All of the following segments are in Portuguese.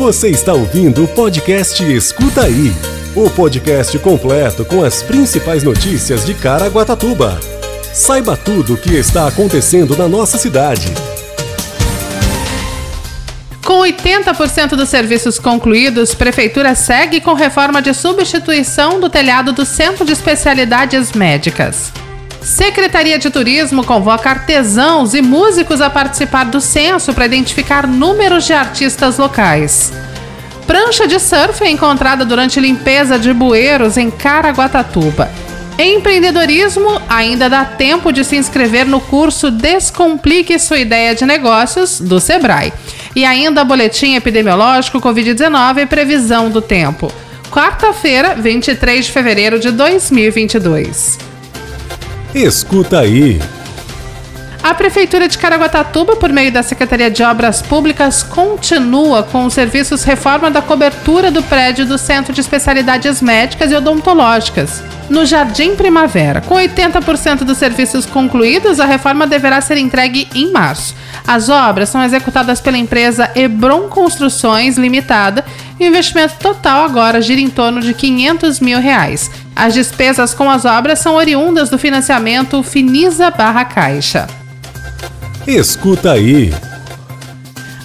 Você está ouvindo o podcast Escuta Aí o podcast completo com as principais notícias de Caraguatatuba. Saiba tudo o que está acontecendo na nossa cidade. Com 80% dos serviços concluídos, Prefeitura segue com reforma de substituição do telhado do Centro de Especialidades Médicas. Secretaria de Turismo convoca artesãos e músicos a participar do censo para identificar números de artistas locais. Prancha de surf é encontrada durante limpeza de bueiros em Caraguatatuba. Empreendedorismo ainda dá tempo de se inscrever no curso Descomplique sua ideia de negócios do Sebrae. E ainda boletim epidemiológico Covid-19 e previsão do tempo. Quarta-feira, 23 de fevereiro de 2022. Escuta aí. A Prefeitura de Caraguatatuba, por meio da Secretaria de Obras Públicas, continua com os serviços reforma da cobertura do prédio do Centro de Especialidades Médicas e Odontológicas, no Jardim Primavera. Com 80% dos serviços concluídos, a reforma deverá ser entregue em março. As obras são executadas pela empresa Ebron Construções Limitada e o investimento total agora gira em torno de 500 mil reais. As despesas com as obras são oriundas do financiamento Finisa Barra Caixa. Escuta aí.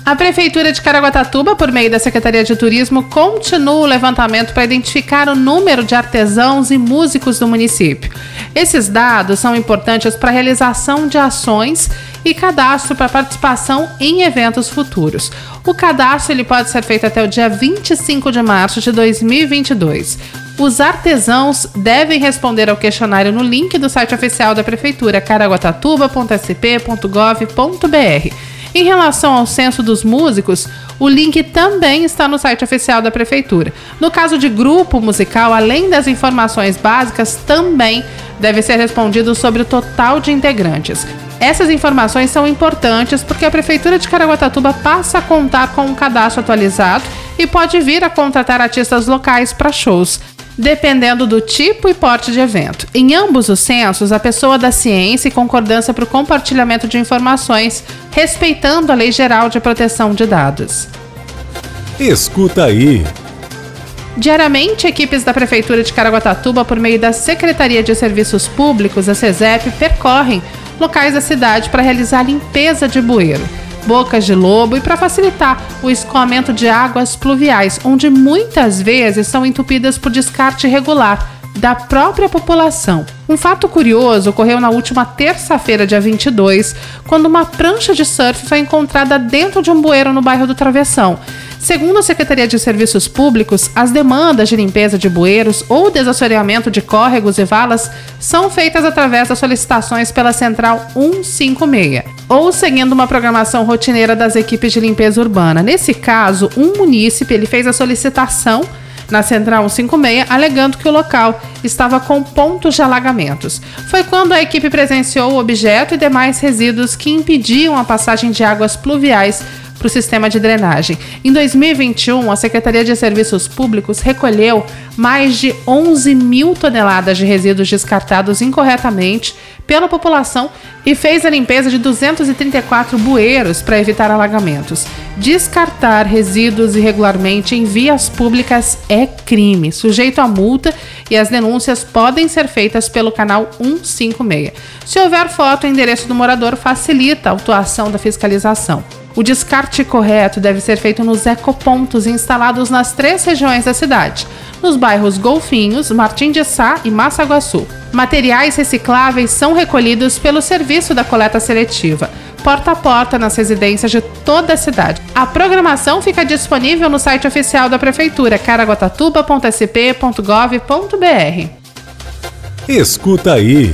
A Prefeitura de Caraguatatuba, por meio da Secretaria de Turismo, continua o levantamento para identificar o número de artesãos e músicos do município. Esses dados são importantes para a realização de ações e cadastro para participação em eventos futuros. O cadastro ele pode ser feito até o dia 25 de março de 2022. Os artesãos devem responder ao questionário no link do site oficial da Prefeitura, caraguatatuba.sp.gov.br. Em relação ao censo dos músicos, o link também está no site oficial da Prefeitura. No caso de grupo musical, além das informações básicas, também deve ser respondido sobre o total de integrantes. Essas informações são importantes porque a Prefeitura de Caraguatatuba passa a contar com um cadastro atualizado e pode vir a contratar artistas locais para shows dependendo do tipo e porte de evento. Em ambos os censos, a pessoa da ciência e concordância para o compartilhamento de informações, respeitando a Lei Geral de Proteção de Dados. Escuta aí. Diariamente, equipes da Prefeitura de Caraguatatuba, por meio da Secretaria de Serviços Públicos, a CESEP, percorrem locais da cidade para realizar limpeza de bueiro bocas de lobo e para facilitar o escoamento de águas pluviais, onde muitas vezes são entupidas por descarte irregular da própria população. Um fato curioso ocorreu na última terça-feira, dia 22, quando uma prancha de surf foi encontrada dentro de um bueiro no bairro do Travessão. Segundo a Secretaria de Serviços Públicos, as demandas de limpeza de bueiros ou desassoreamento de córregos e valas são feitas através das solicitações pela Central 156 ou seguindo uma programação rotineira das equipes de limpeza urbana. Nesse caso, um munícipe ele fez a solicitação na Central 156, alegando que o local estava com pontos de alagamentos. Foi quando a equipe presenciou o objeto e demais resíduos que impediam a passagem de águas pluviais para o sistema de drenagem. Em 2021, a Secretaria de Serviços Públicos recolheu mais de 11 mil toneladas de resíduos descartados incorretamente pela população e fez a limpeza de 234 bueiros para evitar alagamentos. Descartar resíduos irregularmente em vias públicas é crime, sujeito a multa e as denúncias podem ser feitas pelo canal 156. Se houver foto e endereço do morador, facilita a autuação da fiscalização. O descarte correto deve ser feito nos ecopontos instalados nas três regiões da cidade, nos bairros Golfinhos, Martim de Sá e Massaguaçu. Materiais recicláveis são recolhidos pelo serviço da coleta seletiva, porta a porta nas residências de toda a cidade. A programação fica disponível no site oficial da Prefeitura, caraguatatuba.sp.gov.br. Escuta aí.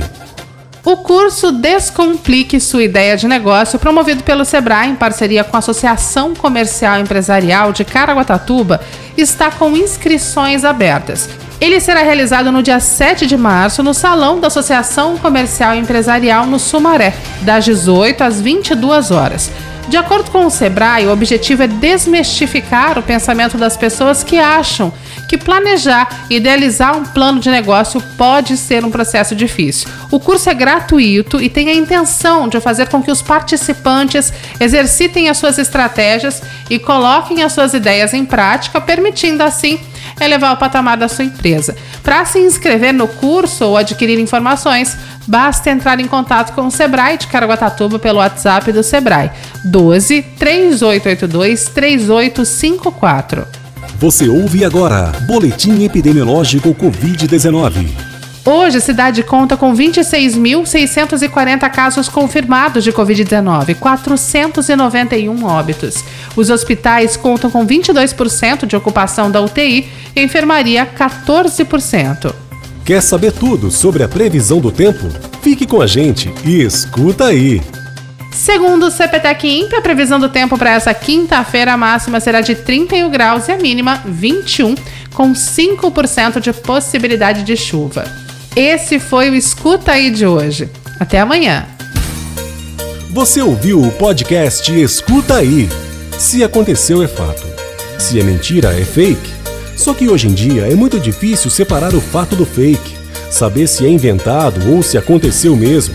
O curso Descomplique Sua Ideia de Negócio, promovido pelo Sebrae em parceria com a Associação Comercial Empresarial de Caraguatatuba, está com inscrições abertas. Ele será realizado no dia 7 de março no Salão da Associação Comercial Empresarial no Sumaré, das 18 às 22 horas. De acordo com o Sebrae, o objetivo é desmistificar o pensamento das pessoas que acham que planejar e idealizar um plano de negócio pode ser um processo difícil. O curso é gratuito e tem a intenção de fazer com que os participantes exercitem as suas estratégias e coloquem as suas ideias em prática, permitindo assim elevar o patamar da sua empresa. Para se inscrever no curso ou adquirir informações, basta entrar em contato com o Sebrae de Caraguatatuba pelo WhatsApp do Sebrae 12 3882 3854. Você ouve agora Boletim Epidemiológico Covid-19. Hoje, a cidade conta com 26.640 casos confirmados de Covid-19, 491 óbitos. Os hospitais contam com 22% de ocupação da UTI e a enfermaria 14%. Quer saber tudo sobre a previsão do tempo? Fique com a gente e escuta aí! Segundo o CPTEC INPE, a previsão do tempo para essa quinta-feira máxima será de 31 graus e a mínima 21, com 5% de possibilidade de chuva. Esse foi o Escuta aí de hoje. Até amanhã. Você ouviu o podcast Escuta aí. Se aconteceu é fato. Se é mentira é fake. Só que hoje em dia é muito difícil separar o fato do fake, saber se é inventado ou se aconteceu mesmo.